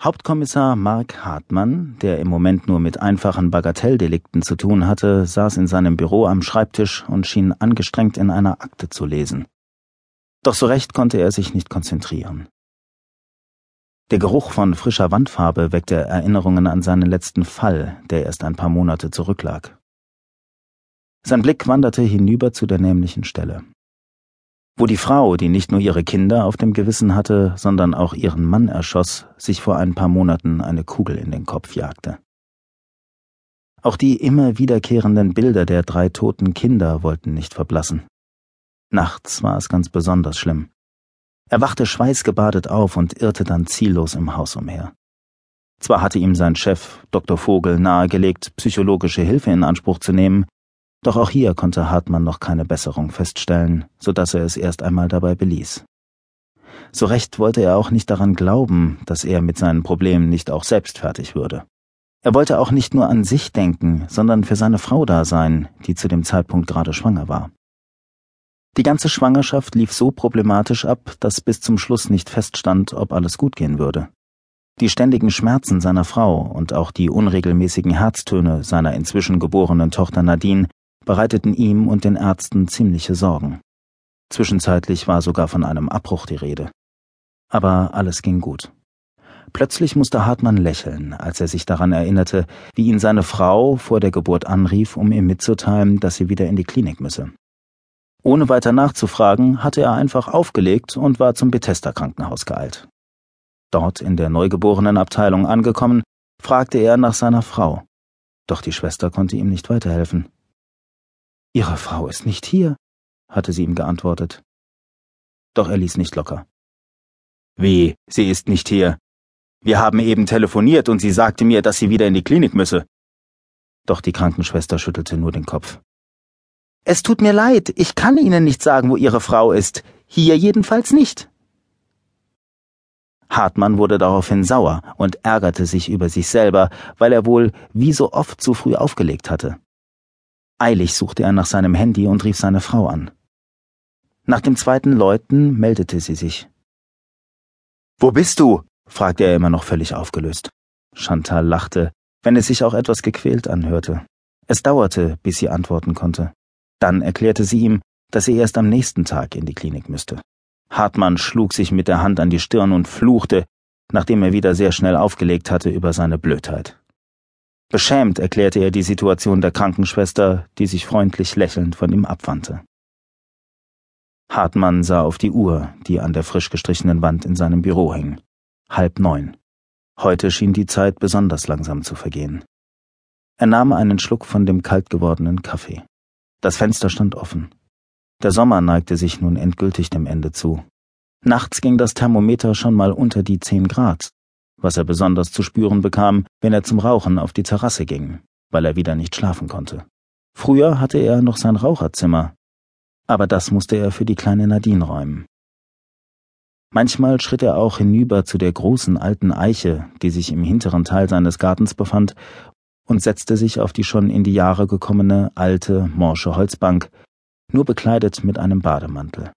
Hauptkommissar Mark Hartmann, der im Moment nur mit einfachen Bagatelldelikten zu tun hatte, saß in seinem Büro am Schreibtisch und schien angestrengt in einer Akte zu lesen. Doch so recht konnte er sich nicht konzentrieren. Der Geruch von frischer Wandfarbe weckte Erinnerungen an seinen letzten Fall, der erst ein paar Monate zurücklag. Sein Blick wanderte hinüber zu der nämlichen Stelle wo die Frau, die nicht nur ihre Kinder auf dem Gewissen hatte, sondern auch ihren Mann erschoss, sich vor ein paar Monaten eine Kugel in den Kopf jagte. Auch die immer wiederkehrenden Bilder der drei toten Kinder wollten nicht verblassen. Nachts war es ganz besonders schlimm. Er wachte schweißgebadet auf und irrte dann ziellos im Haus umher. Zwar hatte ihm sein Chef, Dr. Vogel, nahegelegt, psychologische Hilfe in Anspruch zu nehmen, doch auch hier konnte Hartmann noch keine Besserung feststellen, so dass er es erst einmal dabei beließ. So recht wollte er auch nicht daran glauben, dass er mit seinen Problemen nicht auch selbst fertig würde. Er wollte auch nicht nur an sich denken, sondern für seine Frau da sein, die zu dem Zeitpunkt gerade schwanger war. Die ganze Schwangerschaft lief so problematisch ab, dass bis zum Schluss nicht feststand, ob alles gut gehen würde. Die ständigen Schmerzen seiner Frau und auch die unregelmäßigen Herztöne seiner inzwischen geborenen Tochter Nadine bereiteten ihm und den Ärzten ziemliche Sorgen. Zwischenzeitlich war sogar von einem Abbruch die Rede. Aber alles ging gut. Plötzlich musste Hartmann lächeln, als er sich daran erinnerte, wie ihn seine Frau vor der Geburt anrief, um ihm mitzuteilen, dass sie wieder in die Klinik müsse. Ohne weiter nachzufragen, hatte er einfach aufgelegt und war zum Bethesda Krankenhaus geeilt. Dort in der Neugeborenenabteilung angekommen, fragte er nach seiner Frau. Doch die Schwester konnte ihm nicht weiterhelfen. Ihre Frau ist nicht hier, hatte sie ihm geantwortet. Doch er ließ nicht locker. Wie, sie ist nicht hier? Wir haben eben telefoniert und sie sagte mir, dass sie wieder in die Klinik müsse. Doch die Krankenschwester schüttelte nur den Kopf. Es tut mir leid, ich kann Ihnen nicht sagen, wo Ihre Frau ist. Hier jedenfalls nicht. Hartmann wurde daraufhin sauer und ärgerte sich über sich selber, weil er wohl wie so oft zu früh aufgelegt hatte. Eilig suchte er nach seinem Handy und rief seine Frau an. Nach dem zweiten Läuten meldete sie sich. Wo bist du? fragte er immer noch völlig aufgelöst. Chantal lachte, wenn es sich auch etwas gequält anhörte. Es dauerte, bis sie antworten konnte. Dann erklärte sie ihm, dass sie erst am nächsten Tag in die Klinik müsste. Hartmann schlug sich mit der Hand an die Stirn und fluchte, nachdem er wieder sehr schnell aufgelegt hatte über seine Blödheit. Beschämt erklärte er die Situation der Krankenschwester, die sich freundlich lächelnd von ihm abwandte. Hartmann sah auf die Uhr, die an der frisch gestrichenen Wand in seinem Büro hing. Halb neun. Heute schien die Zeit besonders langsam zu vergehen. Er nahm einen Schluck von dem kalt gewordenen Kaffee. Das Fenster stand offen. Der Sommer neigte sich nun endgültig dem Ende zu. Nachts ging das Thermometer schon mal unter die zehn Grad, was er besonders zu spüren bekam, wenn er zum Rauchen auf die Terrasse ging, weil er wieder nicht schlafen konnte. Früher hatte er noch sein Raucherzimmer, aber das musste er für die kleine Nadine räumen. Manchmal schritt er auch hinüber zu der großen alten Eiche, die sich im hinteren Teil seines Gartens befand, und setzte sich auf die schon in die Jahre gekommene, alte, morsche Holzbank, nur bekleidet mit einem Bademantel.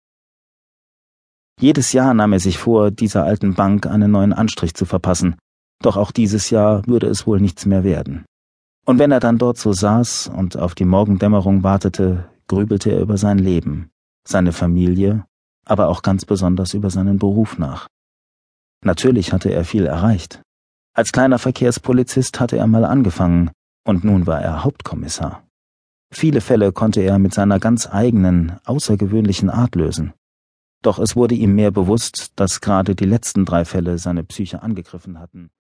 Jedes Jahr nahm er sich vor, dieser alten Bank einen neuen Anstrich zu verpassen, doch auch dieses Jahr würde es wohl nichts mehr werden. Und wenn er dann dort so saß und auf die Morgendämmerung wartete, grübelte er über sein Leben, seine Familie, aber auch ganz besonders über seinen Beruf nach. Natürlich hatte er viel erreicht. Als kleiner Verkehrspolizist hatte er mal angefangen, und nun war er Hauptkommissar. Viele Fälle konnte er mit seiner ganz eigenen, außergewöhnlichen Art lösen. Doch es wurde ihm mehr bewusst, dass gerade die letzten drei Fälle seine Psyche angegriffen hatten